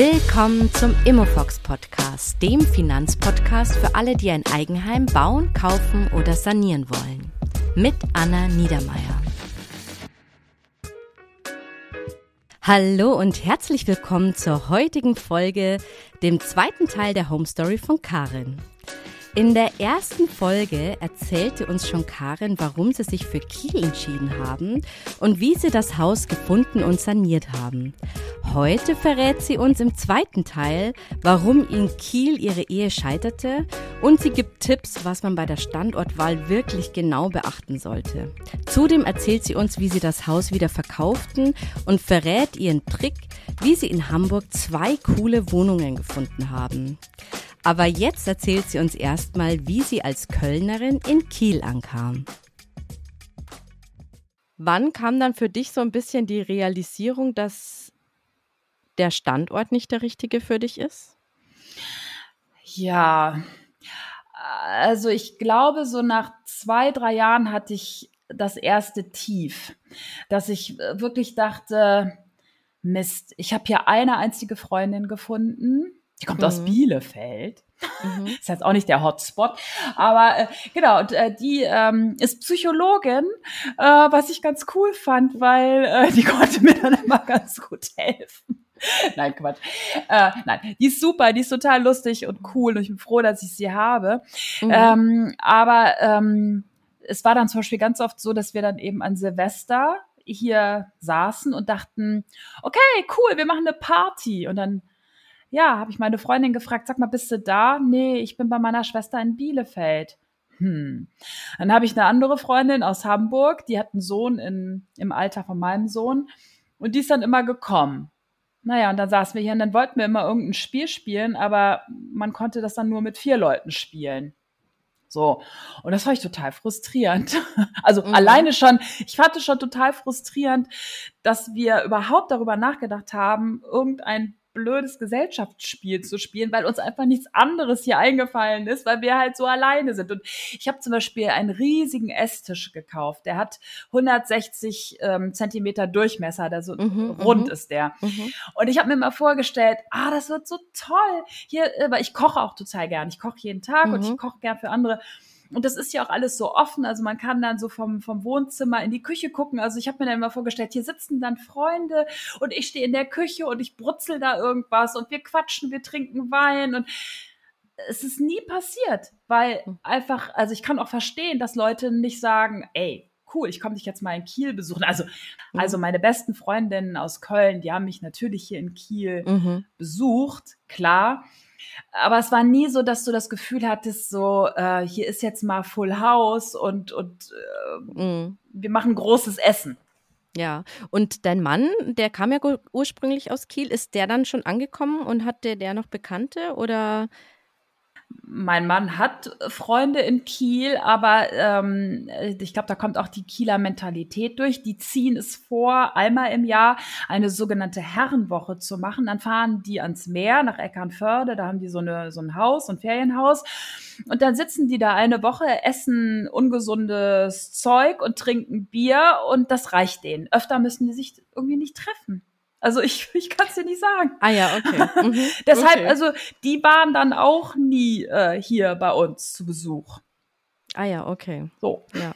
Willkommen zum Immofox Podcast, dem Finanzpodcast für alle, die ein Eigenheim bauen, kaufen oder sanieren wollen. Mit Anna Niedermeier. Hallo und herzlich willkommen zur heutigen Folge, dem zweiten Teil der Home Story von Karin. In der ersten Folge erzählte uns schon Karin, warum sie sich für Kiel entschieden haben und wie sie das Haus gefunden und saniert haben. Heute verrät sie uns im zweiten Teil, warum in Kiel ihre Ehe scheiterte und sie gibt Tipps, was man bei der Standortwahl wirklich genau beachten sollte. Zudem erzählt sie uns, wie sie das Haus wieder verkauften und verrät ihren Trick, wie sie in Hamburg zwei coole Wohnungen gefunden haben. Aber jetzt erzählt sie uns erstmal, wie sie als Kölnerin in Kiel ankam. Wann kam dann für dich so ein bisschen die Realisierung, dass der Standort nicht der richtige für dich ist? Ja, also ich glaube, so nach zwei, drei Jahren hatte ich das erste Tief, dass ich wirklich dachte, Mist, ich habe hier eine einzige Freundin gefunden die kommt mhm. aus Bielefeld. Mhm. Ist jetzt auch nicht der Hotspot. Aber äh, genau, und, äh, die ähm, ist Psychologin, äh, was ich ganz cool fand, weil äh, die konnte mir dann immer ganz gut helfen. nein, Quatsch. Äh, nein, die ist super, die ist total lustig und cool und ich bin froh, dass ich sie habe. Mhm. Ähm, aber ähm, es war dann zum Beispiel ganz oft so, dass wir dann eben an Silvester hier saßen und dachten, okay, cool, wir machen eine Party. Und dann ja, habe ich meine Freundin gefragt, sag mal, bist du da? Nee, ich bin bei meiner Schwester in Bielefeld. Hm. Dann habe ich eine andere Freundin aus Hamburg, die hat einen Sohn in, im Alter von meinem Sohn und die ist dann immer gekommen. Naja, und dann saßen wir hier und dann wollten wir immer irgendein Spiel spielen, aber man konnte das dann nur mit vier Leuten spielen. So. Und das war ich total frustrierend. Also mhm. alleine schon, ich fand es schon total frustrierend, dass wir überhaupt darüber nachgedacht haben, irgendein blödes Gesellschaftsspiel zu spielen, weil uns einfach nichts anderes hier eingefallen ist, weil wir halt so alleine sind. Und ich habe zum Beispiel einen riesigen Esstisch gekauft. Der hat 160 ähm, Zentimeter Durchmesser, der so mhm, rund mhm. ist der. Mhm. Und ich habe mir mal vorgestellt, ah, das wird so toll. Hier, aber ich koche auch total gern. Ich koche jeden Tag und ich mhm. koche gern für andere. Und das ist ja auch alles so offen. Also man kann dann so vom, vom Wohnzimmer in die Küche gucken. Also ich habe mir dann immer vorgestellt, hier sitzen dann Freunde und ich stehe in der Küche und ich brutzel da irgendwas und wir quatschen, wir trinken Wein und es ist nie passiert, weil hm. einfach, also ich kann auch verstehen, dass Leute nicht sagen, ey, cool, ich komme dich jetzt mal in Kiel besuchen. Also, mhm. also meine besten Freundinnen aus Köln, die haben mich natürlich hier in Kiel mhm. besucht, klar. Aber es war nie so, dass du das Gefühl hattest, so äh, hier ist jetzt mal Full House und und äh, mm. wir machen großes Essen. Ja, und dein Mann, der kam ja ursprünglich aus Kiel, ist der dann schon angekommen und hatte der noch Bekannte oder mein Mann hat Freunde in Kiel, aber ähm, ich glaube, da kommt auch die Kieler Mentalität durch. Die ziehen es vor, einmal im Jahr eine sogenannte Herrenwoche zu machen. Dann fahren die ans Meer nach Eckernförde, da haben die so, eine, so ein Haus, ein Ferienhaus. Und dann sitzen die da eine Woche, essen ungesundes Zeug und trinken Bier und das reicht denen. Öfter müssen die sich irgendwie nicht treffen. Also ich, ich kann es dir nicht sagen. Ah ja, okay. Mhm. Deshalb, okay. also die waren dann auch nie äh, hier bei uns zu Besuch. Ah ja, okay. So. Ja.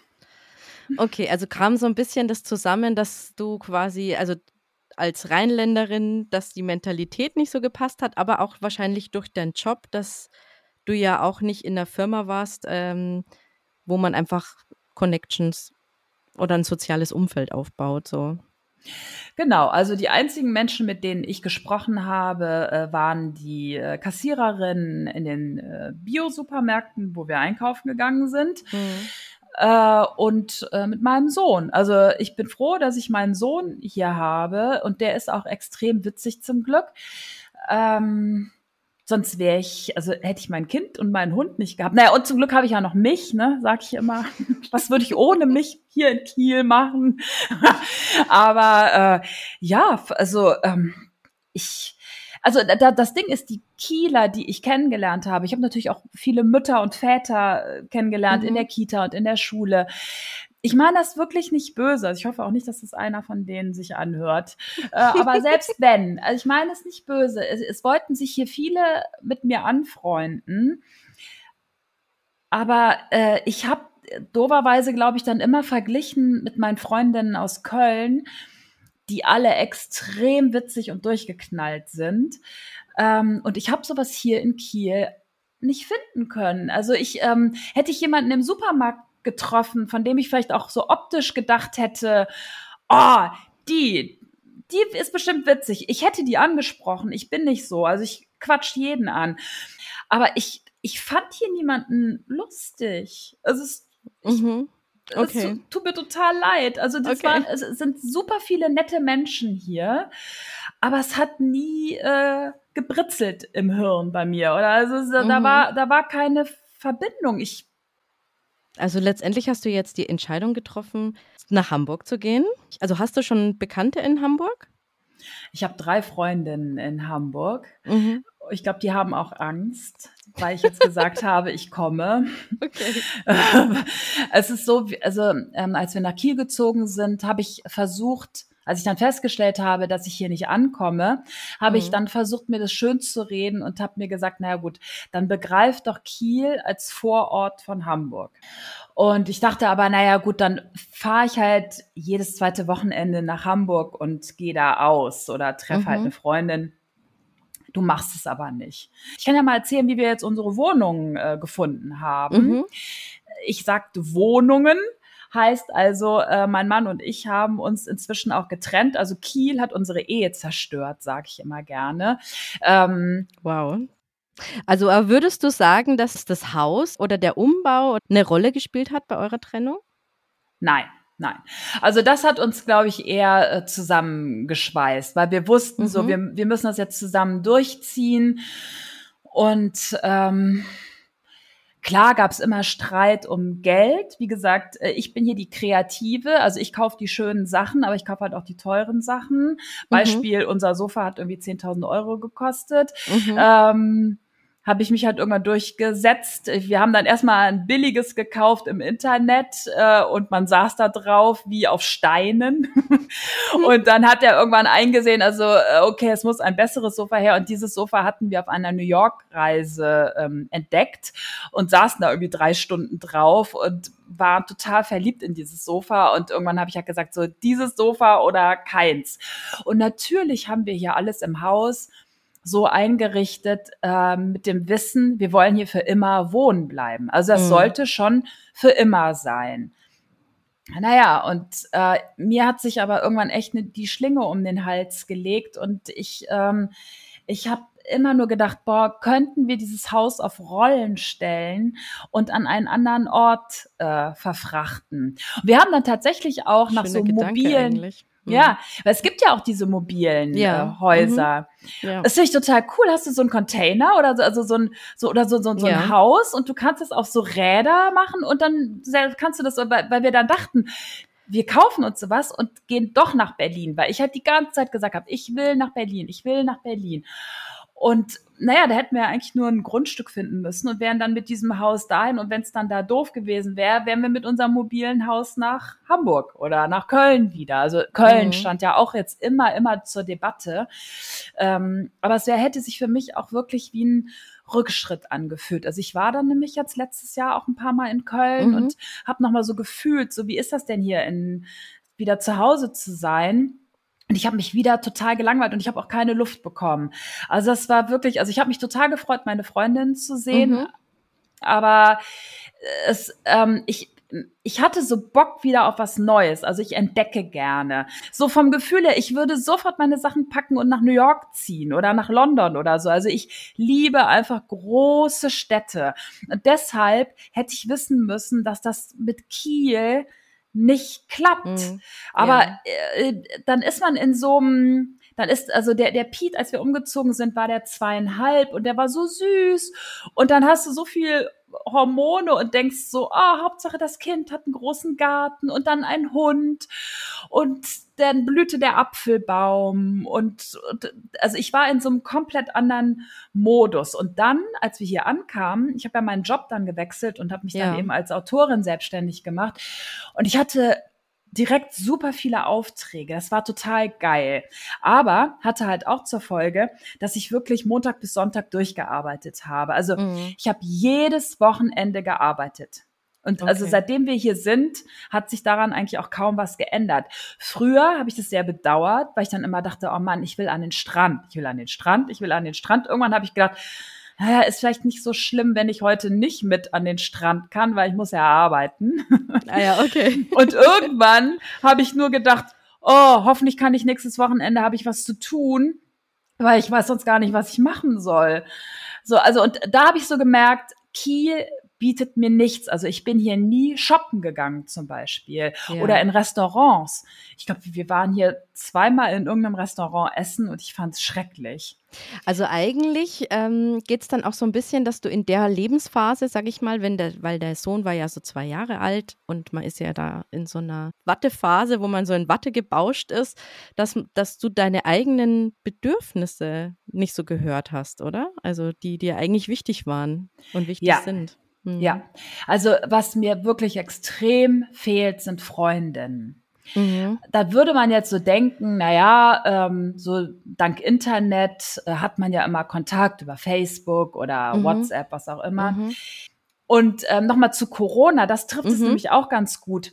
Okay, also kam so ein bisschen das zusammen, dass du quasi, also als Rheinländerin, dass die Mentalität nicht so gepasst hat, aber auch wahrscheinlich durch deinen Job, dass du ja auch nicht in der Firma warst, ähm, wo man einfach Connections oder ein soziales Umfeld aufbaut, so. Genau, also die einzigen Menschen, mit denen ich gesprochen habe, äh, waren die äh, Kassiererinnen in den äh, Bio-Supermärkten, wo wir einkaufen gegangen sind. Mhm. Äh, und äh, mit meinem Sohn. Also ich bin froh, dass ich meinen Sohn hier habe und der ist auch extrem witzig zum Glück. Ähm, Sonst wäre ich, also hätte ich mein Kind und meinen Hund nicht gehabt. Naja, und zum Glück habe ich ja noch mich, ne, sag ich immer. Was würde ich ohne mich hier in Kiel machen? Aber äh, ja, also ähm, ich, also da, das Ding ist, die Kieler, die ich kennengelernt habe, ich habe natürlich auch viele Mütter und Väter äh, kennengelernt mhm. in der Kita und in der Schule ich meine das wirklich nicht böse. Also ich hoffe auch nicht, dass das einer von denen sich anhört. Äh, aber selbst wenn, also ich meine es nicht böse. Es, es wollten sich hier viele mit mir anfreunden. Aber äh, ich habe doverweise, glaube ich, dann immer verglichen mit meinen Freundinnen aus Köln, die alle extrem witzig und durchgeknallt sind. Ähm, und ich habe sowas hier in Kiel nicht finden können. Also ich ähm, hätte ich jemanden im Supermarkt getroffen, von dem ich vielleicht auch so optisch gedacht hätte, oh, die, die ist bestimmt witzig. Ich hätte die angesprochen. Ich bin nicht so. Also ich quatsch jeden an. Aber ich, ich fand hier niemanden lustig. Also es, mhm. Okay. Es tut mir total leid. Also das okay. waren, es sind super viele nette Menschen hier, aber es hat nie äh, gebritzelt im Hirn bei mir. Oder also mhm. da war, da war keine Verbindung. Ich also letztendlich hast du jetzt die Entscheidung getroffen, nach Hamburg zu gehen. Also hast du schon Bekannte in Hamburg? Ich habe drei Freundinnen in Hamburg. Mhm. Ich glaube, die haben auch Angst, weil ich jetzt gesagt habe, ich komme. Okay. es ist so, also ähm, als wir nach Kiel gezogen sind, habe ich versucht, als ich dann festgestellt habe, dass ich hier nicht ankomme, habe mhm. ich dann versucht, mir das schön zu reden und habe mir gesagt, naja gut, dann begreift doch Kiel als Vorort von Hamburg. Und ich dachte aber, naja gut, dann fahre ich halt jedes zweite Wochenende nach Hamburg und gehe da aus oder treffe halt mhm. halt eine Freundin. Du machst es aber nicht. Ich kann ja mal erzählen, wie wir jetzt unsere Wohnungen äh, gefunden haben. Mhm. Ich sagte Wohnungen, Heißt also, äh, mein Mann und ich haben uns inzwischen auch getrennt. Also Kiel hat unsere Ehe zerstört, sage ich immer gerne. Ähm, wow. Also würdest du sagen, dass das Haus oder der Umbau eine Rolle gespielt hat bei eurer Trennung? Nein. Nein. Also das hat uns, glaube ich, eher äh, zusammengeschweißt, weil wir wussten mhm. so, wir, wir müssen das jetzt zusammen durchziehen. Und ähm, Klar gab es immer Streit um Geld. Wie gesagt, äh, ich bin hier die Kreative, also ich kaufe die schönen Sachen, aber ich kaufe halt auch die teuren Sachen. Mhm. Beispiel, unser Sofa hat irgendwie 10.000 Euro gekostet. Mhm. Ähm, habe ich mich halt irgendwann durchgesetzt. Wir haben dann erstmal ein billiges gekauft im Internet äh, und man saß da drauf wie auf Steinen. und dann hat er irgendwann eingesehen, also äh, okay, es muss ein besseres Sofa her. Und dieses Sofa hatten wir auf einer New York-Reise ähm, entdeckt und saßen da irgendwie drei Stunden drauf und waren total verliebt in dieses Sofa. Und irgendwann habe ich halt gesagt, so dieses Sofa oder keins. Und natürlich haben wir hier alles im Haus so eingerichtet äh, mit dem Wissen, wir wollen hier für immer wohnen bleiben. Also das mhm. sollte schon für immer sein. Naja, und äh, mir hat sich aber irgendwann echt ne, die Schlinge um den Hals gelegt und ich, ähm, ich habe immer nur gedacht, boah, könnten wir dieses Haus auf Rollen stellen und an einen anderen Ort äh, verfrachten. Wir haben dann tatsächlich auch nach so Gedanke mobilen, eigentlich. Ja, mhm. weil es gibt ja auch diese mobilen ja. äh, Häuser. Mhm. Ja. Das finde ich total cool. Hast du so einen Container oder so, also so ein, so, oder so, so, so ein ja. Haus und du kannst es auf so Räder machen und dann kannst du das, weil, weil wir dann dachten, wir kaufen uns sowas und gehen doch nach Berlin, weil ich halt die ganze Zeit gesagt habe, ich will nach Berlin, ich will nach Berlin. Und naja, da hätten wir eigentlich nur ein Grundstück finden müssen und wären dann mit diesem Haus dahin. Und wenn es dann da doof gewesen wäre, wären wir mit unserem mobilen Haus nach Hamburg oder nach Köln wieder. Also Köln mhm. stand ja auch jetzt immer, immer zur Debatte. Ähm, aber es wär, hätte sich für mich auch wirklich wie ein Rückschritt angefühlt. Also ich war dann nämlich jetzt letztes Jahr auch ein paar Mal in Köln mhm. und habe nochmal so gefühlt, so wie ist das denn hier in wieder zu Hause zu sein? Und ich habe mich wieder total gelangweilt und ich habe auch keine Luft bekommen. Also das war wirklich, also ich habe mich total gefreut, meine Freundin zu sehen. Mhm. Aber es, ähm, ich, ich hatte so Bock wieder auf was Neues. Also ich entdecke gerne. So vom Gefühl her, ich würde sofort meine Sachen packen und nach New York ziehen oder nach London oder so. Also ich liebe einfach große Städte. Und deshalb hätte ich wissen müssen, dass das mit Kiel nicht klappt. Mhm. Aber ja. äh, dann ist man in so einem, dann ist, also der, der Pete, als wir umgezogen sind, war der zweieinhalb und der war so süß. Und dann hast du so viel Hormone und denkst so, ah, oh, Hauptsache das Kind hat einen großen Garten und dann einen Hund und dann blühte der Apfelbaum und, und also ich war in so einem komplett anderen Modus und dann, als wir hier ankamen, ich habe ja meinen Job dann gewechselt und habe mich ja. dann eben als Autorin selbstständig gemacht und ich hatte direkt super viele Aufträge. Das war total geil. Aber hatte halt auch zur Folge, dass ich wirklich Montag bis Sonntag durchgearbeitet habe. Also mhm. ich habe jedes Wochenende gearbeitet. Und also okay. also seitdem wir hier sind, hat sich daran eigentlich auch kaum was geändert. Früher habe ich das sehr bedauert, weil ich dann immer dachte, oh Mann, ich will an den Strand, ich will an den Strand, ich will an den Strand. Irgendwann habe ich gedacht, naja, ist vielleicht nicht so schlimm, wenn ich heute nicht mit an den Strand kann, weil ich muss ja arbeiten. Ah ja, okay. Und irgendwann habe ich nur gedacht, oh, hoffentlich kann ich nächstes Wochenende, habe ich was zu tun, weil ich weiß sonst gar nicht, was ich machen soll. So, also und da habe ich so gemerkt, Kiel bietet mir nichts. Also ich bin hier nie shoppen gegangen zum Beispiel ja. oder in Restaurants. Ich glaube, wir waren hier zweimal in irgendeinem Restaurant essen und ich fand es schrecklich. Also eigentlich ähm, geht es dann auch so ein bisschen, dass du in der Lebensphase, sag ich mal, wenn der, weil der Sohn war ja so zwei Jahre alt und man ist ja da in so einer Wattephase, wo man so in Watte gebauscht ist, dass, dass du deine eigenen Bedürfnisse nicht so gehört hast, oder? Also die dir eigentlich wichtig waren und wichtig ja. sind. Ja, mhm. also was mir wirklich extrem fehlt, sind Freundinnen. Mhm. Da würde man jetzt so denken, naja, ähm, so dank Internet äh, hat man ja immer Kontakt über Facebook oder mhm. WhatsApp, was auch immer. Mhm. Und ähm, nochmal zu Corona, das trifft es mhm. nämlich auch ganz gut.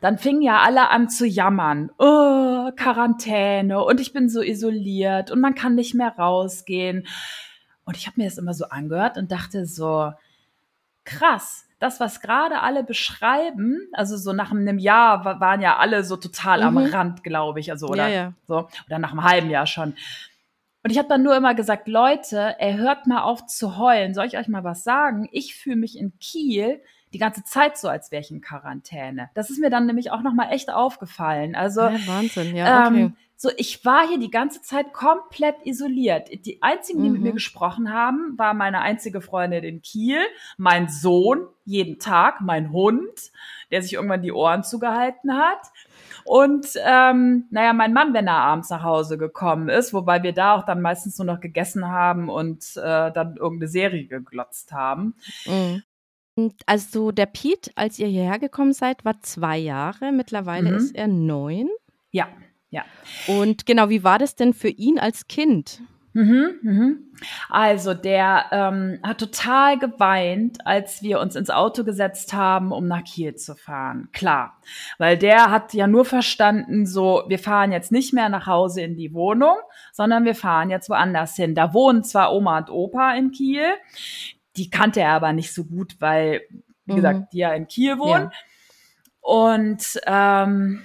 Dann fingen ja alle an zu jammern. Oh, Quarantäne und ich bin so isoliert und man kann nicht mehr rausgehen. Und ich habe mir das immer so angehört und dachte so, krass. Das, was gerade alle beschreiben, also so nach einem Jahr waren ja alle so total mhm. am Rand, glaube ich, also oder ja, ja. so oder nach einem halben Jahr schon. Und ich habe dann nur immer gesagt, Leute, er hört mal auf zu heulen. Soll ich euch mal was sagen? Ich fühle mich in Kiel die ganze Zeit so, als wäre ich in Quarantäne. Das ist mir dann nämlich auch noch mal echt aufgefallen. Also ja, Wahnsinn, ja, okay. Ähm, so, ich war hier die ganze Zeit komplett isoliert. Die einzigen, die mhm. mit mir mhm. gesprochen haben, war meine einzige Freundin in Kiel, mein Sohn jeden Tag, mein Hund, der sich irgendwann die Ohren zugehalten hat. Und ähm, naja, mein Mann, wenn er abends nach Hause gekommen ist, wobei wir da auch dann meistens nur noch gegessen haben und äh, dann irgendeine Serie geglotzt haben. Mhm. Also der Pete, als ihr hierher gekommen seid, war zwei Jahre. Mittlerweile mhm. ist er neun. Ja. Ja. Und genau, wie war das denn für ihn als Kind? Mhm, mhm. Also der ähm, hat total geweint, als wir uns ins Auto gesetzt haben, um nach Kiel zu fahren. Klar, weil der hat ja nur verstanden, so wir fahren jetzt nicht mehr nach Hause in die Wohnung, sondern wir fahren jetzt woanders hin. Da wohnen zwar Oma und Opa in Kiel, die kannte er aber nicht so gut, weil wie mhm. gesagt die ja in Kiel wohnen. Ja. Und ähm,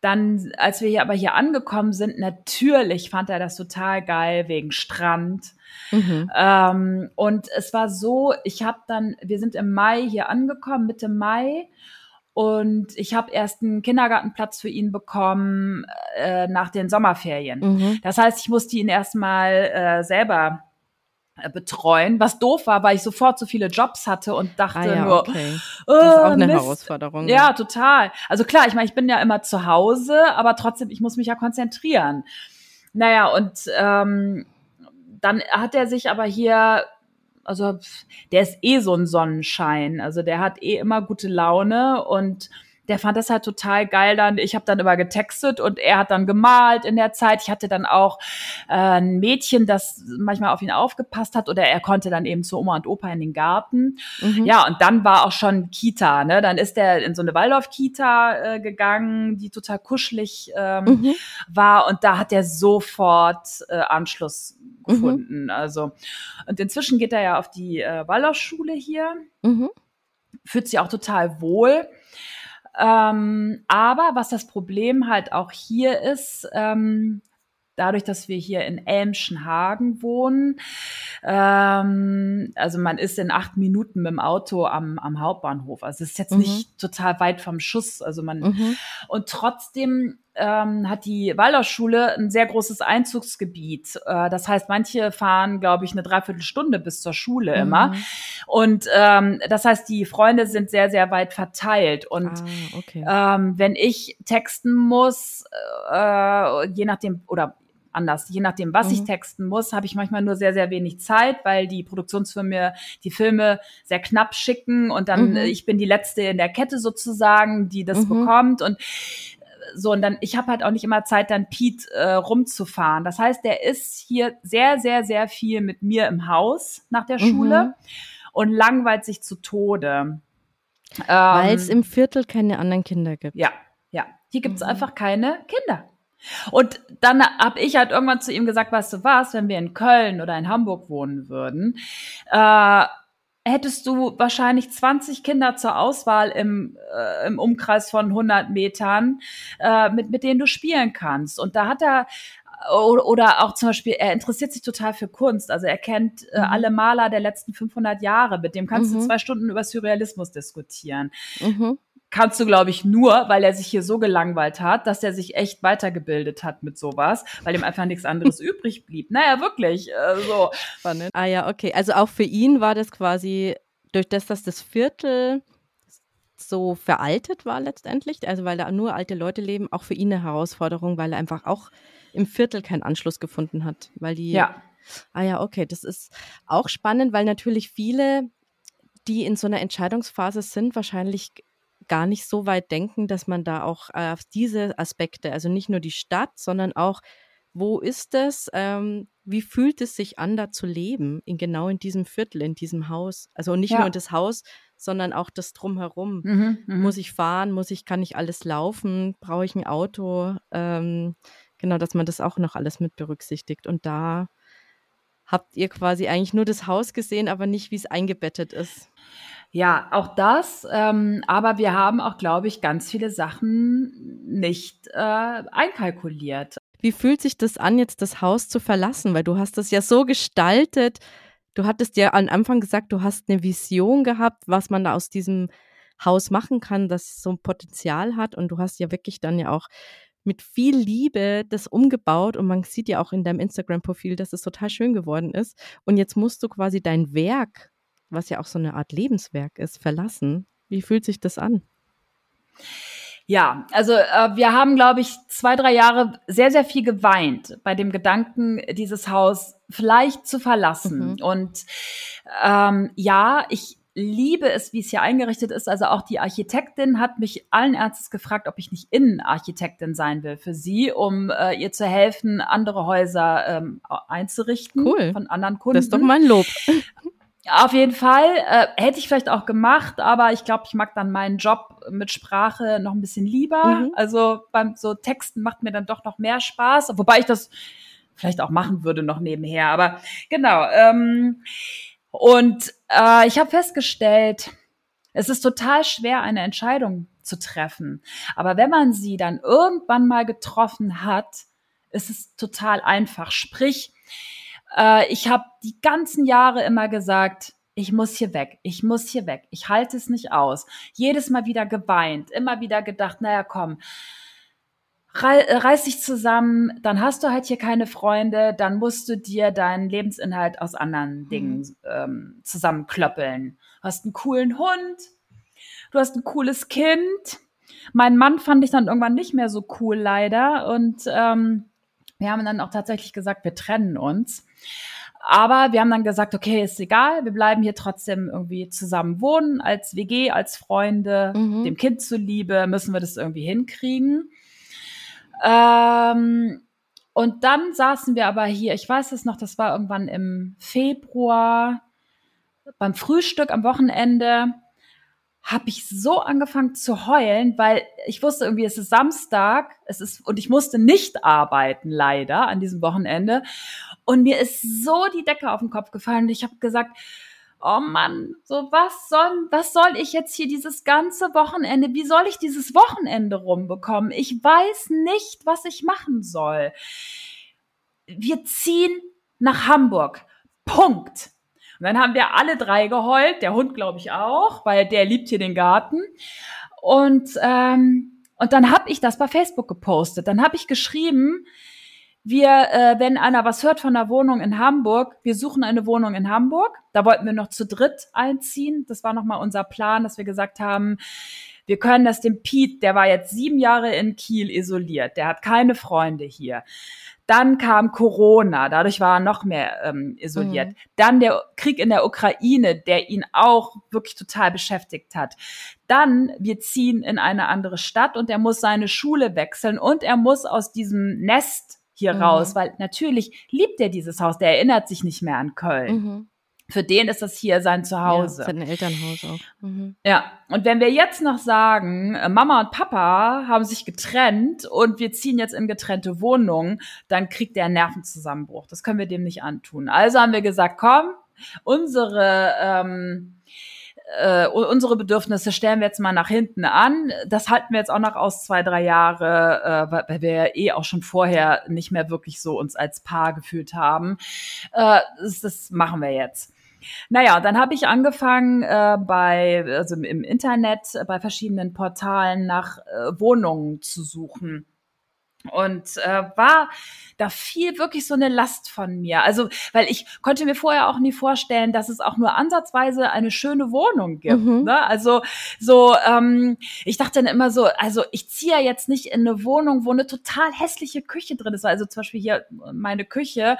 dann, als wir hier aber hier angekommen sind, natürlich fand er das total geil wegen Strand. Mhm. Ähm, und es war so, ich habe dann, wir sind im Mai hier angekommen, Mitte Mai. Und ich habe erst einen Kindergartenplatz für ihn bekommen äh, nach den Sommerferien. Mhm. Das heißt, ich musste ihn erstmal äh, selber betreuen, was doof war, weil ich sofort so viele Jobs hatte und dachte ah, ja, nur, okay. oh, das ist auch eine Mist. Herausforderung. Ja, total. Also klar, ich meine, ich bin ja immer zu Hause, aber trotzdem, ich muss mich ja konzentrieren. Naja, und ähm, dann hat er sich aber hier, also der ist eh so ein Sonnenschein, also der hat eh immer gute Laune und der fand das halt total geil dann. Ich habe dann immer getextet und er hat dann gemalt in der Zeit. Ich hatte dann auch äh, ein Mädchen, das manchmal auf ihn aufgepasst hat oder er konnte dann eben zu Oma und Opa in den Garten. Mhm. Ja, und dann war auch schon Kita, ne? Dann ist er in so eine Waldorf-Kita äh, gegangen, die total kuschelig ähm, mhm. war und da hat er sofort äh, Anschluss mhm. gefunden. Mhm. Also und inzwischen geht er ja auf die äh, Waldorfschule hier. Mhm. Fühlt sich auch total wohl. Ähm, aber was das Problem halt auch hier ist, ähm, dadurch, dass wir hier in Elmschenhagen wohnen, ähm, also man ist in acht Minuten mit dem Auto am, am Hauptbahnhof. Also es ist jetzt mhm. nicht total weit vom Schuss. Also man mhm. und trotzdem ähm, hat die Waldorfschule ein sehr großes Einzugsgebiet. Äh, das heißt, manche fahren, glaube ich, eine Dreiviertelstunde bis zur Schule mhm. immer. Und ähm, das heißt, die Freunde sind sehr, sehr weit verteilt. Und ah, okay. ähm, wenn ich texten muss, äh, je nachdem, oder anders. Je nachdem, was mhm. ich texten muss, habe ich manchmal nur sehr, sehr wenig Zeit, weil die Produktionsfirmen die Filme sehr knapp schicken und dann mhm. ich bin die letzte in der Kette sozusagen, die das mhm. bekommt und so und dann ich habe halt auch nicht immer Zeit dann Pete äh, rumzufahren. Das heißt, der ist hier sehr sehr sehr viel mit mir im Haus nach der Schule mhm. und langweilt sich zu Tode. Weil es ähm, im Viertel keine anderen Kinder gibt. Ja, ja. Hier gibt es mhm. einfach keine Kinder. Und dann habe ich halt irgendwann zu ihm gesagt, weißt du was, wenn wir in Köln oder in Hamburg wohnen würden, äh, hättest du wahrscheinlich 20 Kinder zur Auswahl im, äh, im Umkreis von 100 Metern, äh, mit, mit denen du spielen kannst. Und da hat er oder auch zum Beispiel, er interessiert sich total für Kunst. Also er kennt äh, mhm. alle Maler der letzten 500 Jahre. Mit dem kannst mhm. du zwei Stunden über Surrealismus diskutieren. Mhm kannst du, glaube ich, nur, weil er sich hier so gelangweilt hat, dass er sich echt weitergebildet hat mit sowas, weil ihm einfach nichts anderes übrig blieb. Naja, wirklich. Äh, so. Ah ja, okay. Also auch für ihn war das quasi durch das, dass das Viertel so veraltet war letztendlich, also weil da nur alte Leute leben, auch für ihn eine Herausforderung, weil er einfach auch im Viertel keinen Anschluss gefunden hat, weil die ja. Ah ja, okay, das ist auch spannend, weil natürlich viele die in so einer Entscheidungsphase sind, wahrscheinlich gar nicht so weit denken, dass man da auch äh, auf diese Aspekte, also nicht nur die Stadt, sondern auch, wo ist es, ähm, wie fühlt es sich an, da zu leben, in genau in diesem Viertel, in diesem Haus. Also nicht ja. nur das Haus, sondern auch das drumherum. Mhm, mhm, muss ich fahren, muss ich, kann ich alles laufen, brauche ich ein Auto? Ähm, genau, dass man das auch noch alles mit berücksichtigt. Und da habt ihr quasi eigentlich nur das Haus gesehen, aber nicht, wie es eingebettet ist. Ja, auch das. Ähm, aber wir haben auch, glaube ich, ganz viele Sachen nicht äh, einkalkuliert. Wie fühlt sich das an, jetzt das Haus zu verlassen? Weil du hast das ja so gestaltet. Du hattest ja am Anfang gesagt, du hast eine Vision gehabt, was man da aus diesem Haus machen kann, das so ein Potenzial hat. Und du hast ja wirklich dann ja auch mit viel Liebe das umgebaut und man sieht ja auch in deinem Instagram-Profil, dass es total schön geworden ist. Und jetzt musst du quasi dein Werk was ja auch so eine Art Lebenswerk ist, verlassen. Wie fühlt sich das an? Ja, also äh, wir haben, glaube ich, zwei, drei Jahre sehr, sehr viel geweint bei dem Gedanken, dieses Haus vielleicht zu verlassen. Mhm. Und ähm, ja, ich liebe es, wie es hier eingerichtet ist. Also auch die Architektin hat mich allen Ernstes gefragt, ob ich nicht Innenarchitektin sein will für sie, um äh, ihr zu helfen, andere Häuser ähm, einzurichten cool. von anderen Kunden. Das ist doch mein Lob. Auf jeden Fall. Äh, hätte ich vielleicht auch gemacht, aber ich glaube, ich mag dann meinen Job mit Sprache noch ein bisschen lieber. Mhm. Also beim so Texten macht mir dann doch noch mehr Spaß, wobei ich das vielleicht auch machen würde noch nebenher. Aber genau. Ähm, und äh, ich habe festgestellt, es ist total schwer, eine Entscheidung zu treffen. Aber wenn man sie dann irgendwann mal getroffen hat, ist es total einfach. Sprich, äh, ich habe die ganzen Jahre immer gesagt, ich muss hier weg, ich muss hier weg, ich halte es nicht aus. Jedes Mal wieder geweint, immer wieder gedacht, naja, komm, reiß dich zusammen, dann hast du halt hier keine Freunde, dann musst du dir deinen Lebensinhalt aus anderen mhm. Dingen ähm, zusammenklöppeln. Du hast einen coolen Hund, du hast ein cooles Kind. Mein Mann fand ich dann irgendwann nicht mehr so cool, leider. Und ähm, wir haben dann auch tatsächlich gesagt, wir trennen uns. Aber wir haben dann gesagt, okay, ist egal, wir bleiben hier trotzdem irgendwie zusammen wohnen, als WG, als Freunde, mhm. dem Kind zuliebe, müssen wir das irgendwie hinkriegen. Ähm, und dann saßen wir aber hier, ich weiß es noch, das war irgendwann im Februar, beim Frühstück am Wochenende habe ich so angefangen zu heulen, weil ich wusste irgendwie, es ist Samstag, es ist und ich musste nicht arbeiten leider an diesem Wochenende und mir ist so die Decke auf den Kopf gefallen und ich habe gesagt, oh Mann, so was soll was soll ich jetzt hier dieses ganze Wochenende, wie soll ich dieses Wochenende rumbekommen? Ich weiß nicht, was ich machen soll. Wir ziehen nach Hamburg. Punkt. Und dann haben wir alle drei geheult, der Hund glaube ich auch, weil der liebt hier den Garten. Und ähm, Und dann habe ich das bei Facebook gepostet. Dann habe ich geschrieben, wir, äh, wenn einer was hört von einer Wohnung in Hamburg, wir suchen eine Wohnung in Hamburg. Da wollten wir noch zu dritt einziehen. Das war nochmal unser Plan, dass wir gesagt haben, wir können das dem Pete, der war jetzt sieben Jahre in Kiel isoliert, der hat keine Freunde hier. Dann kam Corona, dadurch war er noch mehr ähm, isoliert. Mhm. Dann der Krieg in der Ukraine, der ihn auch wirklich total beschäftigt hat. Dann, wir ziehen in eine andere Stadt und er muss seine Schule wechseln und er muss aus diesem Nest hier mhm. raus, weil natürlich liebt er dieses Haus, der erinnert sich nicht mehr an Köln. Mhm. Für den ist das hier sein Zuhause. Ja, sein Elternhaus auch. Mhm. Ja, und wenn wir jetzt noch sagen, äh, Mama und Papa haben sich getrennt und wir ziehen jetzt in getrennte Wohnungen, dann kriegt der einen Nervenzusammenbruch. Das können wir dem nicht antun. Also haben wir gesagt, komm, unsere ähm, äh, unsere Bedürfnisse stellen wir jetzt mal nach hinten an. Das halten wir jetzt auch noch aus zwei, drei Jahre, äh, weil wir ja eh auch schon vorher nicht mehr wirklich so uns als Paar gefühlt haben. Äh, das, das machen wir jetzt. Naja, dann habe ich angefangen äh, bei, also im Internet, bei verschiedenen Portalen nach äh, Wohnungen zu suchen und äh, war da fiel wirklich so eine Last von mir. Also, weil ich konnte mir vorher auch nie vorstellen, dass es auch nur ansatzweise eine schöne Wohnung gibt. Mhm. Ne? Also so, ähm, ich dachte dann immer so, also ich ziehe ja jetzt nicht in eine Wohnung, wo eine total hässliche Küche drin ist. Also zum Beispiel hier meine Küche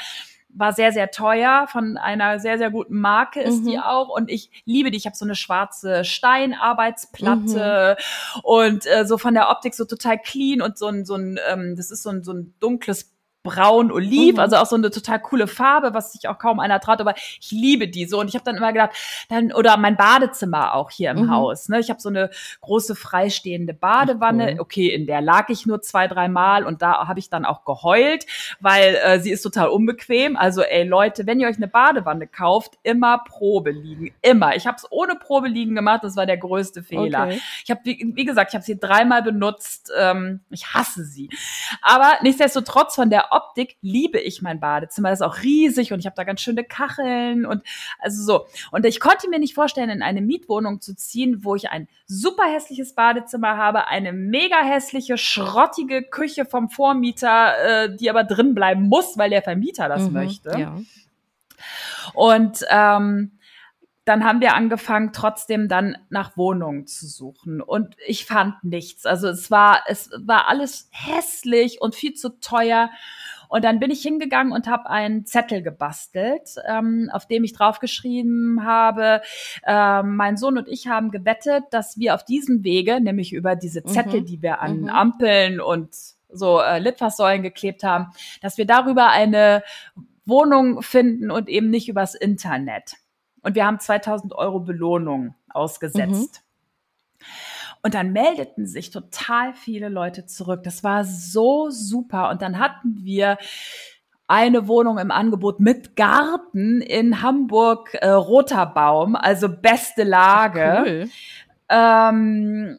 war sehr, sehr teuer. Von einer sehr, sehr guten Marke ist mhm. die auch. Und ich liebe die. Ich habe so eine schwarze Steinarbeitsplatte mhm. und äh, so von der Optik so total clean und so ein, so ein ähm, das ist so ein, so ein dunkles braun-oliv, mhm. also auch so eine total coole Farbe, was sich auch kaum einer traut, aber ich liebe die so und ich habe dann immer gedacht, dann oder mein Badezimmer auch hier im mhm. Haus, ne? Ich habe so eine große freistehende Badewanne. Cool. Okay, in der lag ich nur zwei, drei Mal und da habe ich dann auch geheult, weil äh, sie ist total unbequem. Also ey Leute, wenn ihr euch eine Badewanne kauft, immer Probe liegen, immer. Ich habe es ohne Probe liegen gemacht, das war der größte Fehler. Okay. Ich habe wie, wie, gesagt, ich habe sie dreimal benutzt. Ähm, ich hasse sie, aber nichtsdestotrotz von der Optik liebe ich mein Badezimmer. Das ist auch riesig und ich habe da ganz schöne Kacheln und also so. Und ich konnte mir nicht vorstellen, in eine Mietwohnung zu ziehen, wo ich ein super hässliches Badezimmer habe, eine mega hässliche, schrottige Küche vom Vormieter, äh, die aber drin bleiben muss, weil der Vermieter das mhm, möchte. Ja. Und ähm, dann haben wir angefangen, trotzdem dann nach Wohnungen zu suchen. Und ich fand nichts. Also es war, es war alles hässlich und viel zu teuer. Und dann bin ich hingegangen und habe einen Zettel gebastelt, ähm, auf dem ich draufgeschrieben habe, äh, mein Sohn und ich haben gewettet, dass wir auf diesem Wege, nämlich über diese Zettel, mhm. die wir an mhm. Ampeln und so äh, Litfaßsäulen geklebt haben, dass wir darüber eine Wohnung finden und eben nicht übers Internet und wir haben 2000 Euro Belohnung ausgesetzt. Mhm. Und dann meldeten sich total viele Leute zurück. Das war so super. Und dann hatten wir eine Wohnung im Angebot mit Garten in Hamburg, äh, Roter Baum, also beste Lage. Ach, cool. Ähm,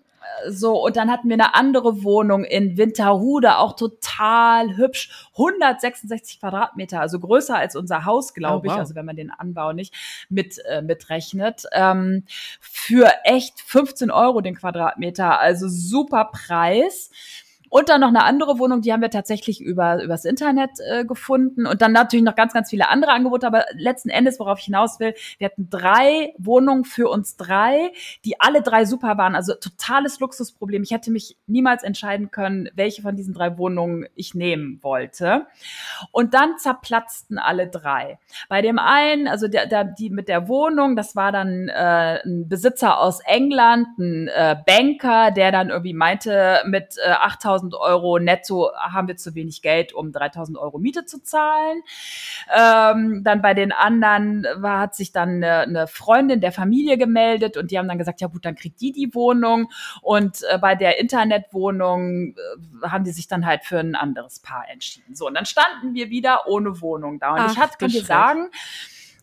so, und dann hatten wir eine andere Wohnung in Winterhude, auch total hübsch. 166 Quadratmeter, also größer als unser Haus, glaube oh, wow. ich, also wenn man den Anbau nicht mit, äh, mitrechnet. Ähm, für echt 15 Euro den Quadratmeter, also super Preis. Und dann noch eine andere Wohnung, die haben wir tatsächlich über übers Internet äh, gefunden. Und dann natürlich noch ganz, ganz viele andere Angebote. Aber letzten Endes, worauf ich hinaus will, wir hatten drei Wohnungen für uns drei, die alle drei super waren. Also totales Luxusproblem. Ich hätte mich niemals entscheiden können, welche von diesen drei Wohnungen ich nehmen wollte. Und dann zerplatzten alle drei. Bei dem einen, also der, der die mit der Wohnung, das war dann äh, ein Besitzer aus England, ein äh, Banker, der dann irgendwie meinte, mit äh, 8000 3000 Euro netto haben wir zu wenig Geld, um 3000 Euro Miete zu zahlen. Ähm, dann bei den anderen war, hat sich dann eine, eine, Freundin der Familie gemeldet und die haben dann gesagt, ja gut, dann kriegt die die Wohnung. Und äh, bei der Internetwohnung äh, haben die sich dann halt für ein anderes Paar entschieden. So, und dann standen wir wieder ohne Wohnung da. Und Ach, ich hatte, kann dir sagen,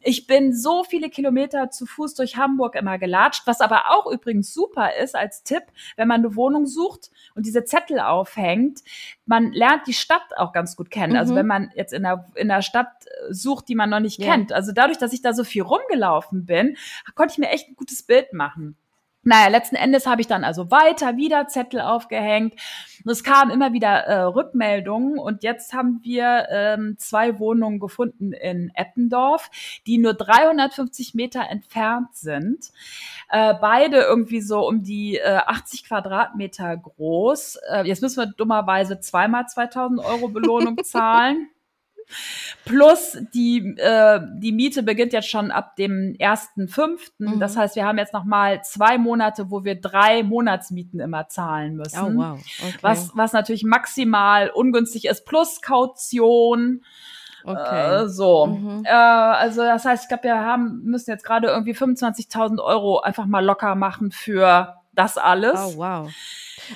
ich bin so viele Kilometer zu Fuß durch Hamburg immer gelatscht, was aber auch übrigens super ist als Tipp, wenn man eine Wohnung sucht und diese Zettel aufhängt. Man lernt die Stadt auch ganz gut kennen. Also mhm. Also wenn man jetzt in einer, in einer Stadt äh, sucht, die man noch nicht ja. kennt. Also dadurch, dass ich da so viel rumgelaufen bin, konnte ich mir echt ein gutes Bild machen. Naja, letzten Endes habe ich dann also weiter wieder Zettel aufgehängt. Und es kamen immer wieder äh, Rückmeldungen und jetzt haben wir ähm, zwei Wohnungen gefunden in Eppendorf, die nur 350 Meter entfernt sind. Äh, beide irgendwie so um die äh, 80 Quadratmeter groß. Äh, jetzt müssen wir dummerweise zweimal 2000 Euro Belohnung zahlen. Plus die, äh, die Miete beginnt jetzt schon ab dem 1.5. Mhm. Das heißt, wir haben jetzt noch mal zwei Monate, wo wir drei Monatsmieten immer zahlen müssen. Oh, wow. Okay. Was, was natürlich maximal ungünstig ist, plus Kaution. Okay. Äh, so. Mhm. Äh, also das heißt, ich glaube, wir haben, müssen jetzt gerade irgendwie 25.000 Euro einfach mal locker machen für das alles. Oh, wow.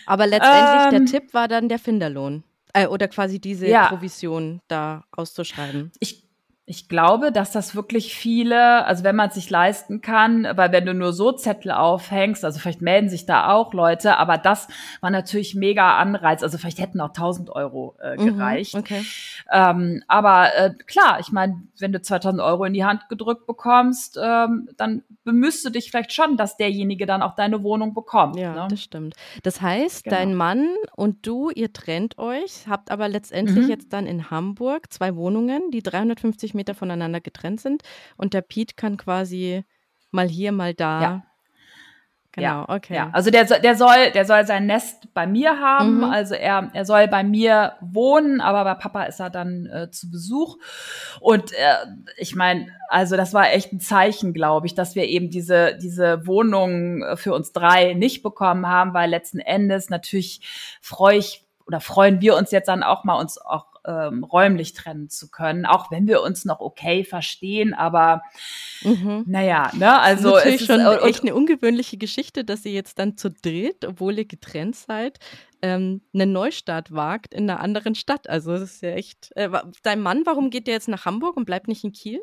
Aber letztendlich, ähm, der Tipp war dann der Finderlohn. Äh, oder quasi diese ja. Provision da auszuschreiben. Ich ich glaube, dass das wirklich viele, also wenn man es sich leisten kann, weil wenn du nur so Zettel aufhängst, also vielleicht melden sich da auch Leute, aber das war natürlich mega Anreiz. Also vielleicht hätten auch 1000 Euro äh, mhm, gereicht. Mhm, okay. ähm, aber äh, klar, ich meine, wenn du 2000 Euro in die Hand gedrückt bekommst, ähm, dann bemüsst du dich vielleicht schon, dass derjenige dann auch deine Wohnung bekommt. Ja, ne? das stimmt. Das heißt, genau. dein Mann und du, ihr trennt euch, habt aber letztendlich mhm. jetzt dann in Hamburg zwei Wohnungen, die 350 Meter voneinander getrennt sind und der Piet kann quasi mal hier, mal da ja. Genau, ja, okay. Ja, also der, der soll, der soll sein Nest bei mir haben. Mhm. Also er, er soll bei mir wohnen, aber bei Papa ist er dann äh, zu Besuch. Und äh, ich meine, also das war echt ein Zeichen, glaube ich, dass wir eben diese diese Wohnung äh, für uns drei nicht bekommen haben, weil letzten Endes natürlich freue ich oder freuen wir uns jetzt dann auch mal uns auch ähm, räumlich trennen zu können, auch wenn wir uns noch okay verstehen, aber mhm. naja, ne, also das ist natürlich schon echt eine ungewöhnliche Geschichte, dass ihr jetzt dann zu dritt, obwohl ihr getrennt seid, ähm, einen Neustart wagt in einer anderen Stadt. Also das ist ja echt. Äh, dein Mann, warum geht der jetzt nach Hamburg und bleibt nicht in Kiel?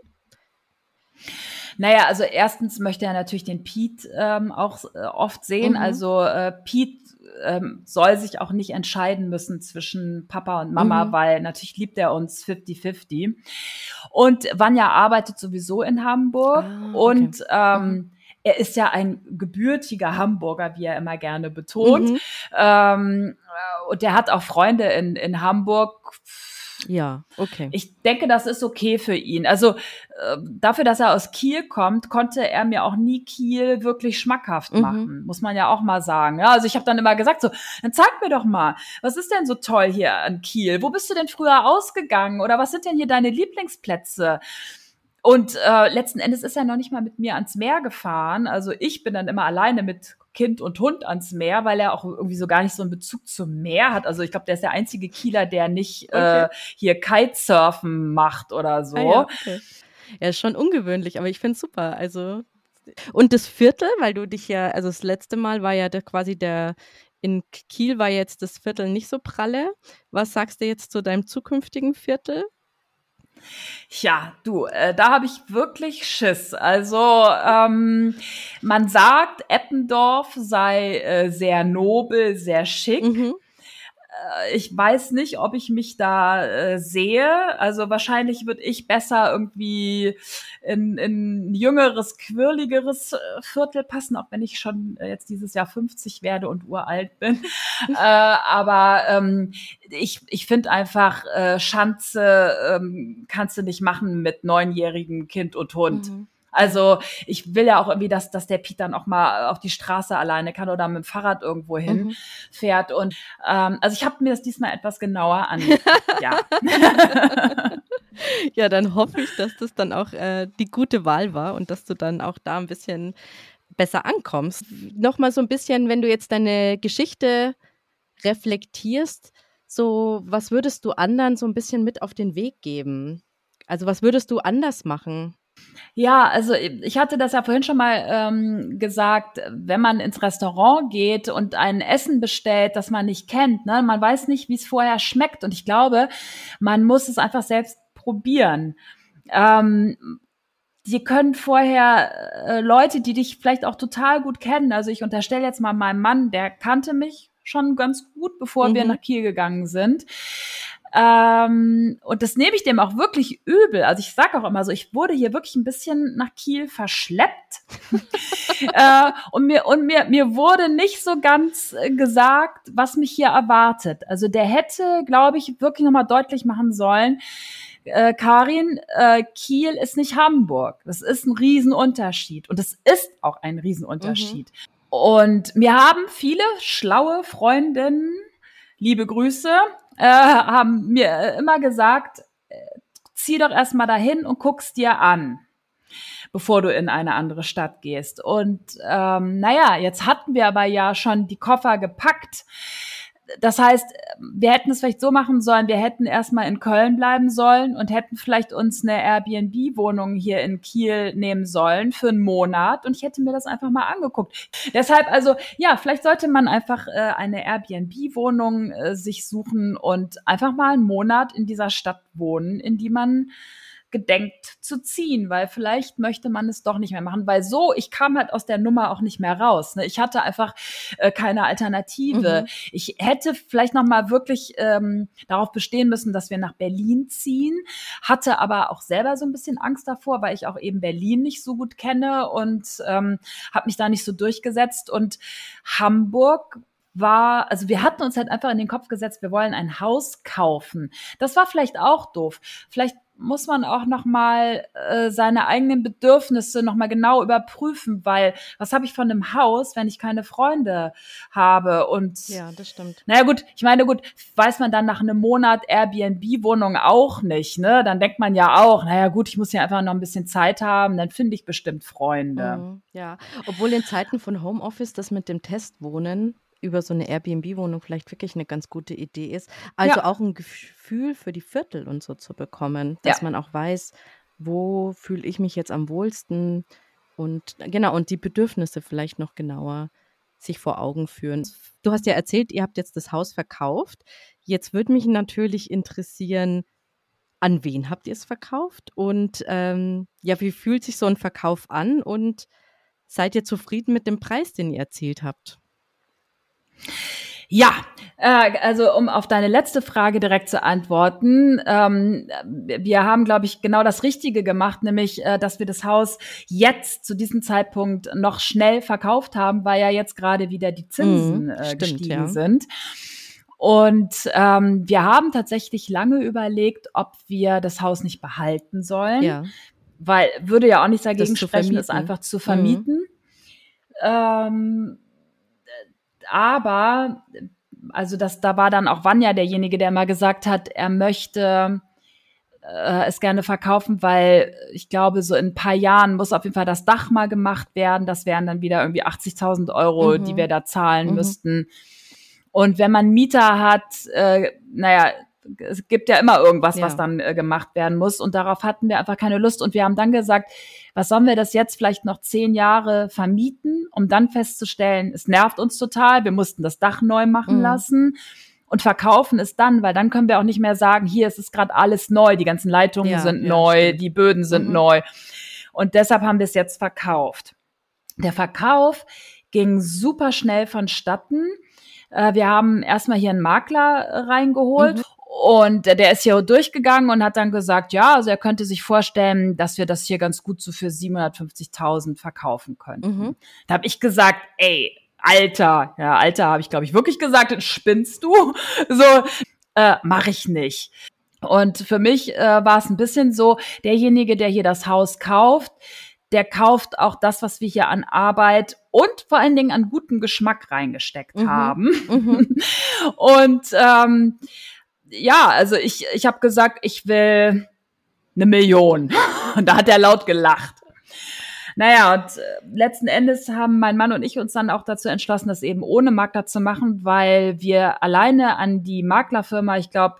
Naja, also erstens möchte er natürlich den Pete ähm, auch äh, oft sehen. Mhm. Also äh, Pete ähm, soll sich auch nicht entscheiden müssen zwischen Papa und Mama, mhm. weil natürlich liebt er uns 50-50. Und Vanya arbeitet sowieso in Hamburg ah, okay. und ähm, mhm. er ist ja ein gebürtiger Hamburger, wie er immer gerne betont. Mhm. Ähm, und der hat auch Freunde in, in Hamburg ja, okay. Ich denke, das ist okay für ihn. Also äh, dafür, dass er aus Kiel kommt, konnte er mir auch nie Kiel wirklich schmackhaft mhm. machen, muss man ja auch mal sagen. Ja, also ich habe dann immer gesagt, so, dann zeig mir doch mal, was ist denn so toll hier an Kiel? Wo bist du denn früher ausgegangen? Oder was sind denn hier deine Lieblingsplätze? Und äh, letzten Endes ist er noch nicht mal mit mir ans Meer gefahren. Also ich bin dann immer alleine mit Kind und Hund ans Meer, weil er auch irgendwie so gar nicht so einen Bezug zum Meer hat. Also ich glaube, der ist der einzige Kieler, der nicht okay. äh, hier Kitesurfen macht oder so. Ah, ja, okay. ja, ist schon ungewöhnlich, aber ich finde es super. Also und das Viertel, weil du dich ja, also das letzte Mal war ja der, quasi der in Kiel war jetzt das Viertel nicht so pralle. Was sagst du jetzt zu deinem zukünftigen Viertel? Ja, du, äh, da habe ich wirklich Schiss. Also ähm, man sagt, Eppendorf sei äh, sehr nobel, sehr schick. Mhm. Äh, ich weiß nicht, ob ich mich da äh, sehe. Also wahrscheinlich würde ich besser irgendwie in, in ein jüngeres, quirligeres äh, Viertel passen, auch wenn ich schon äh, jetzt dieses Jahr 50 werde und uralt bin. äh, aber ähm, ich, ich finde einfach, äh, Schanze ähm, kannst du nicht machen mit neunjährigem Kind und Hund. Mhm. Also ich will ja auch irgendwie, dass, dass der Pete dann auch mal auf die Straße alleine kann oder mit dem Fahrrad irgendwo hin mhm. fährt. Und ähm, also ich habe mir das diesmal etwas genauer an. ja. ja, dann hoffe ich, dass das dann auch äh, die gute Wahl war und dass du dann auch da ein bisschen besser ankommst. Nochmal so ein bisschen, wenn du jetzt deine Geschichte reflektierst, so was würdest du anderen so ein bisschen mit auf den Weg geben? Also was würdest du anders machen? Ja, also ich hatte das ja vorhin schon mal ähm, gesagt, wenn man ins Restaurant geht und ein Essen bestellt, das man nicht kennt, ne, man weiß nicht, wie es vorher schmeckt. Und ich glaube, man muss es einfach selbst probieren. Ähm, Sie können vorher äh, Leute, die dich vielleicht auch total gut kennen, also ich unterstelle jetzt mal meinem Mann, der kannte mich schon ganz gut, bevor mhm. wir nach Kiel gegangen sind Ähm, und das nehme ich dem auch wirklich übel. Also ich sage auch immer so, ich wurde hier wirklich ein bisschen nach Kiel verschleppt. äh, und mir, und mir, mir wurde nicht so ganz äh, gesagt, was mich hier erwartet. Also der hätte, glaube ich, wirklich nochmal deutlich machen sollen, äh, Karin, äh, Kiel ist nicht Hamburg. Das ist ein Riesenunterschied. Und es ist auch ein Riesenunterschied. Mhm. Und mir haben viele schlaue Freundinnen, liebe Grüße, äh, haben mir immer gesagt, äh, zieh doch erstmal dahin und guck's dir an bevor du in eine andere Stadt gehst. Und ähm, naja, jetzt hatten wir aber ja schon die Koffer gepackt das heißt, wir hätten es vielleicht so machen sollen, wir hätten erstmal in Köln bleiben sollen und hätten vielleicht uns eine Airbnb-Wohnung hier in Kiel nehmen sollen für einen Monat und ich hätte mir das einfach mal angeguckt. Deshalb also, ja, vielleicht sollte man einfach äh, eine Airbnb-Wohnung äh, sich suchen und einfach mal einen Monat in dieser Stadt wohnen, in die man gedenkt zu ziehen, weil vielleicht möchte man es doch nicht mehr machen, weil so, ich kam halt aus der Nummer auch nicht mehr raus. Ne? Ich hatte einfach äh, keine Alternative. Mhm. Ich hätte vielleicht noch mal wirklich ähm, darauf bestehen müssen, dass wir nach Berlin ziehen, hatte aber auch selber so ein bisschen Angst davor, weil ich auch eben Berlin nicht so gut kenne und ähm, habe mich da nicht so durchgesetzt und Hamburg war, also wir hatten uns halt einfach in den Kopf gesetzt, wir wollen ein Haus kaufen. Das war vielleicht auch doof. Vielleicht muss man auch noch mal äh, seine eigenen Bedürfnisse noch mal genau überprüfen, weil was habe ich von einem Haus, wenn ich keine Freunde habe und ja, das stimmt. Naja gut, ich meine gut, weiß man dann nach einem Monat Airbnb Wohnung auch nicht, ne? Dann denkt man ja auch, naja gut, ich muss ja einfach noch ein bisschen Zeit haben, dann finde ich bestimmt Freunde. Mhm, ja, obwohl in Zeiten von Homeoffice das mit dem Testwohnen über so eine Airbnb-Wohnung vielleicht wirklich eine ganz gute Idee ist. Also ja. auch ein Gefühl für die Viertel und so zu bekommen, dass ja. man auch weiß, wo fühle ich mich jetzt am wohlsten und genau, und die Bedürfnisse vielleicht noch genauer sich vor Augen führen. Du hast ja erzählt, ihr habt jetzt das Haus verkauft. Jetzt würde mich natürlich interessieren, an wen habt ihr es verkauft und ähm, ja, wie fühlt sich so ein Verkauf an und seid ihr zufrieden mit dem Preis, den ihr erzielt habt? Ja, äh, also um auf deine letzte Frage direkt zu antworten, ähm, wir haben, glaube ich, genau das Richtige gemacht, nämlich, äh, dass wir das Haus jetzt zu diesem Zeitpunkt noch schnell verkauft haben, weil ja jetzt gerade wieder die Zinsen mhm, äh, stimmt, gestiegen ja. sind. Und ähm, wir haben tatsächlich lange überlegt, ob wir das Haus nicht behalten sollen, ja. weil würde ja auch nicht dagegen sprechen, es einfach zu vermieten. Mhm. Ähm, aber also das, da war dann auch Vanya derjenige, der mal gesagt hat, er möchte äh, es gerne verkaufen, weil ich glaube, so in ein paar Jahren muss auf jeden Fall das Dach mal gemacht werden. Das wären dann wieder irgendwie 80.000 Euro, mhm. die wir da zahlen mhm. müssten. Und wenn man Mieter hat, äh, naja, es gibt ja immer irgendwas, ja. was dann äh, gemacht werden muss. Und darauf hatten wir einfach keine Lust. Und wir haben dann gesagt, was sollen wir das jetzt vielleicht noch zehn Jahre vermieten, um dann festzustellen, es nervt uns total, wir mussten das Dach neu machen mhm. lassen und verkaufen es dann, weil dann können wir auch nicht mehr sagen, hier es ist gerade alles neu, die ganzen Leitungen ja, sind ja, neu, stimmt. die Böden sind mhm. neu. Und deshalb haben wir es jetzt verkauft. Der Verkauf ging super schnell vonstatten. Äh, wir haben erstmal hier einen Makler reingeholt mhm. Und der ist hier durchgegangen und hat dann gesagt, ja, also er könnte sich vorstellen, dass wir das hier ganz gut so für 750.000 verkaufen könnten. Mhm. Da habe ich gesagt, ey, Alter, ja, Alter habe ich glaube ich wirklich gesagt, spinnst du? So, äh, mache ich nicht. Und für mich äh, war es ein bisschen so, derjenige, der hier das Haus kauft, der kauft auch das, was wir hier an Arbeit und vor allen Dingen an gutem Geschmack reingesteckt mhm. haben. Mhm. und ähm, ja, also ich, ich habe gesagt, ich will eine Million. Und da hat er laut gelacht. Naja, und äh, letzten Endes haben mein Mann und ich uns dann auch dazu entschlossen, das eben ohne Makler zu machen, weil wir alleine an die Maklerfirma, ich glaube,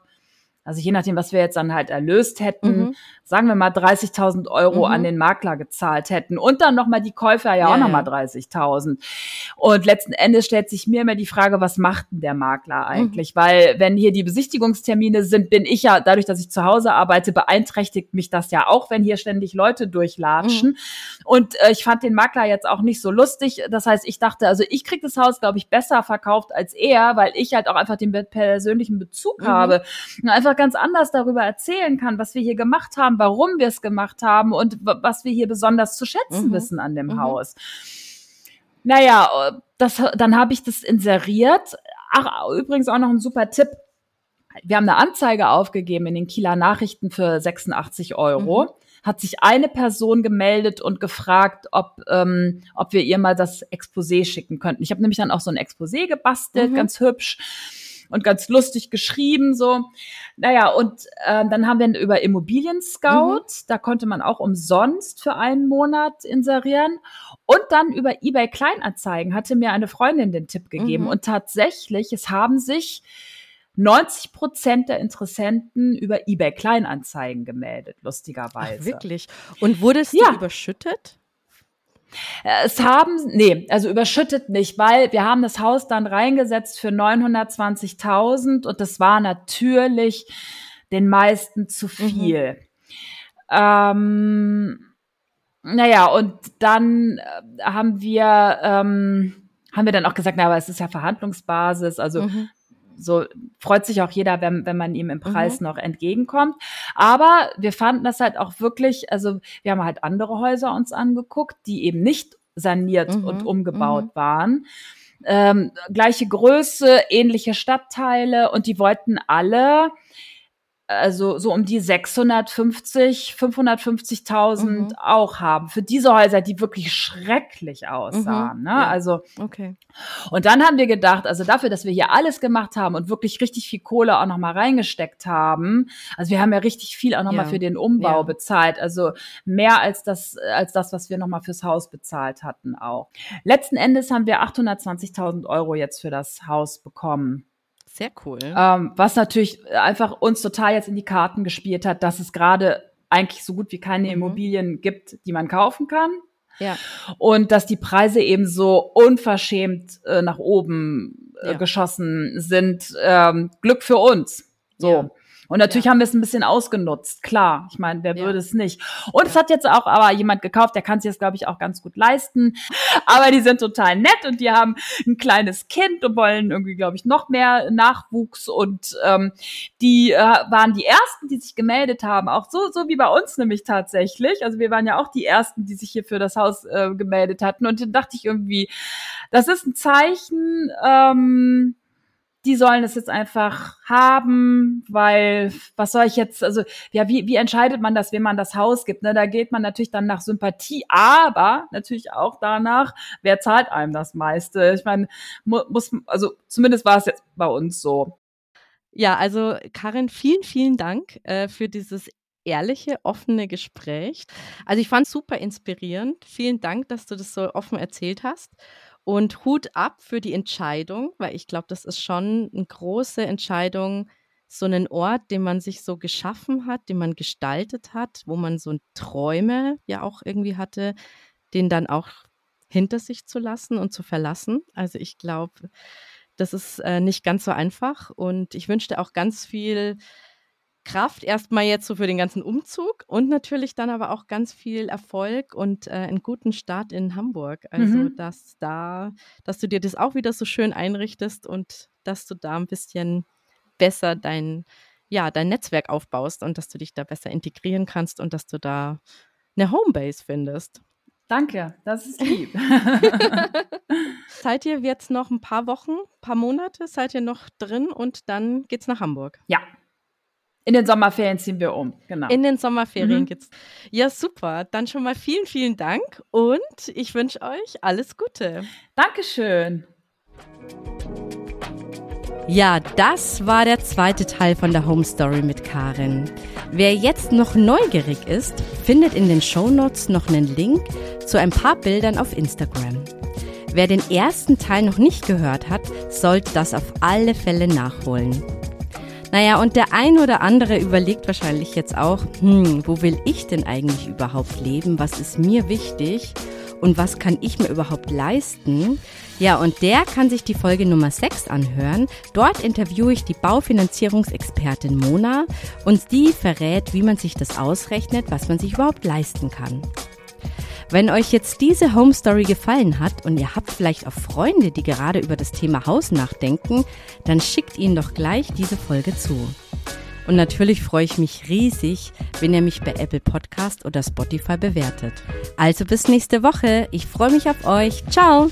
also je nachdem, was wir jetzt dann halt erlöst hätten, mhm. Sagen wir mal 30.000 Euro mhm. an den Makler gezahlt hätten und dann nochmal die Käufer ja, ja auch nochmal 30.000. Und letzten Endes stellt sich mir immer die Frage, was macht denn der Makler eigentlich? Mhm. Weil wenn hier die Besichtigungstermine sind, bin ich ja, dadurch, dass ich zu Hause arbeite, beeinträchtigt mich das ja auch, wenn hier ständig Leute durchlatschen. Mhm. Und äh, ich fand den Makler jetzt auch nicht so lustig. Das heißt, ich dachte, also ich krieg das Haus, glaube ich, besser verkauft als er, weil ich halt auch einfach den persönlichen Bezug mhm. habe. Und einfach ganz anders darüber erzählen kann, was wir hier gemacht haben, warum wir es gemacht haben und was wir hier besonders zu schätzen mhm. wissen an dem mhm. Haus. Naja, das, dann habe ich das inseriert. Ach, übrigens auch noch ein super Tipp. Wir haben eine Anzeige aufgegeben in den Kieler Nachrichten für 86 Euro. Mhm hat sich eine Person gemeldet und gefragt, ob, ähm, ob wir ihr mal das Exposé schicken könnten. Ich habe nämlich dann auch so ein Exposé gebastelt, mhm. ganz hübsch und ganz lustig geschrieben so. Naja, und äh, dann haben wir über Immobilien Scout, mhm. da konnte man auch umsonst für einen Monat inserieren. Und dann über eBay Kleinanzeigen hatte mir eine Freundin den Tipp gegeben. Mhm. Und tatsächlich, es haben sich 90 Prozent der Interessenten über eBay Kleinanzeigen gemeldet, lustigerweise. Ach, wirklich? Und wurde es ja. überschüttet? Es haben, nee, also überschüttet nicht, weil wir haben das Haus dann reingesetzt für 920.000 und das war natürlich den meisten zu mhm. viel. Mhm. Ähm, naja, und dann äh, haben wir, ähm, haben wir dann auch gesagt, na, aber es ist ja Verhandlungsbasis, also mhm so freut sich auch jeder, wenn, wenn man ihm im Preis mhm. noch entgegenkommt. Aber wir fanden das halt auch wirklich, also wir haben halt andere Häuser uns angeguckt, die eben nicht saniert mhm. und umgebaut mhm. waren. Ähm, gleiche Größe, ähnliche Stadtteile und die wollten alle also so um die 650, 550.000 mhm. auch haben. Für diese Häuser, die wirklich schrecklich aussahen. Mhm. Ne? Ja. Also, okay. Und dann haben wir gedacht, also dafür, dass wir hier alles gemacht haben und wirklich richtig viel Kohle auch nochmal reingesteckt haben. Also wir haben ja richtig viel auch nochmal ja. für den Umbau ja. bezahlt. Also mehr als das, als das, was wir nochmal fürs Haus bezahlt hatten auch. Letzten Endes haben wir 820.000 Euro jetzt für das Haus bekommen. Sehr cool. Ähm, was natürlich einfach uns total jetzt in die Karten gespielt hat, dass es gerade eigentlich so gut wie keine mhm. Immobilien gibt, die man kaufen kann. Ja. Und dass die Preise eben so unverschämt äh, nach oben äh, ja. geschossen sind. Ähm, Glück für uns. So. Ja. Und natürlich ja. haben wir es ein bisschen ausgenutzt, klar. Ich meine, wer ja. würde es nicht? Und ja. es hat jetzt auch aber jemand gekauft, der kann sich das, glaube ich, auch ganz gut leisten. Aber die sind total nett und die haben ein kleines Kind und wollen irgendwie, glaube ich, noch mehr Nachwuchs. Und ähm, die äh, waren die ersten, die sich gemeldet haben. Auch so, so wie bei uns nämlich tatsächlich. Also wir waren ja auch die ersten, die sich hier für das Haus äh, gemeldet hatten. Und dann dachte ich irgendwie, das ist ein Zeichen. Ähm, die sollen es jetzt einfach haben, weil was soll ich jetzt, also ja, wie, wie entscheidet man das, wem man das Haus gibt? Ne? Da geht man natürlich dann nach Sympathie, aber natürlich auch danach, wer zahlt einem das meiste? Ich meine, mu muss, also zumindest war es jetzt bei uns so. Ja, also Karin, vielen, vielen Dank äh, für dieses ehrliche, offene Gespräch. Also ich fand es super inspirierend. Vielen Dank, dass du das so offen erzählt hast. Und Hut ab für die Entscheidung, weil ich glaube, das ist schon eine große Entscheidung, so einen Ort, den man sich so geschaffen hat, den man gestaltet hat, wo man so Träume ja auch irgendwie hatte, den dann auch hinter sich zu lassen und zu verlassen. Also ich glaube, das ist äh, nicht ganz so einfach und ich wünschte auch ganz viel Kraft erstmal jetzt so für den ganzen Umzug und natürlich dann aber auch ganz viel Erfolg und äh, einen guten Start in Hamburg. Also, mhm. dass da, dass du dir das auch wieder so schön einrichtest und dass du da ein bisschen besser dein, ja, dein Netzwerk aufbaust und dass du dich da besser integrieren kannst und dass du da eine Homebase findest. Danke, das ist lieb. seid ihr jetzt noch ein paar Wochen, ein paar Monate, seid ihr noch drin und dann geht's nach Hamburg? Ja, in den Sommerferien ziehen wir um, genau. In den Sommerferien mhm. geht's. Ja, super. Dann schon mal vielen, vielen Dank und ich wünsche euch alles Gute. Dankeschön. Ja, das war der zweite Teil von der Home Story mit Karin. Wer jetzt noch neugierig ist, findet in den Show Notes noch einen Link zu ein paar Bildern auf Instagram. Wer den ersten Teil noch nicht gehört hat, sollte das auf alle Fälle nachholen. Naja, und der ein oder andere überlegt wahrscheinlich jetzt auch, hm, wo will ich denn eigentlich überhaupt leben? Was ist mir wichtig? Und was kann ich mir überhaupt leisten? Ja, und der kann sich die Folge Nummer 6 anhören. Dort interviewe ich die Baufinanzierungsexpertin Mona und die verrät, wie man sich das ausrechnet, was man sich überhaupt leisten kann. Wenn euch jetzt diese Home Story gefallen hat und ihr habt vielleicht auch Freunde, die gerade über das Thema Haus nachdenken, dann schickt ihnen doch gleich diese Folge zu. Und natürlich freue ich mich riesig, wenn ihr mich bei Apple Podcast oder Spotify bewertet. Also bis nächste Woche. Ich freue mich auf euch. Ciao!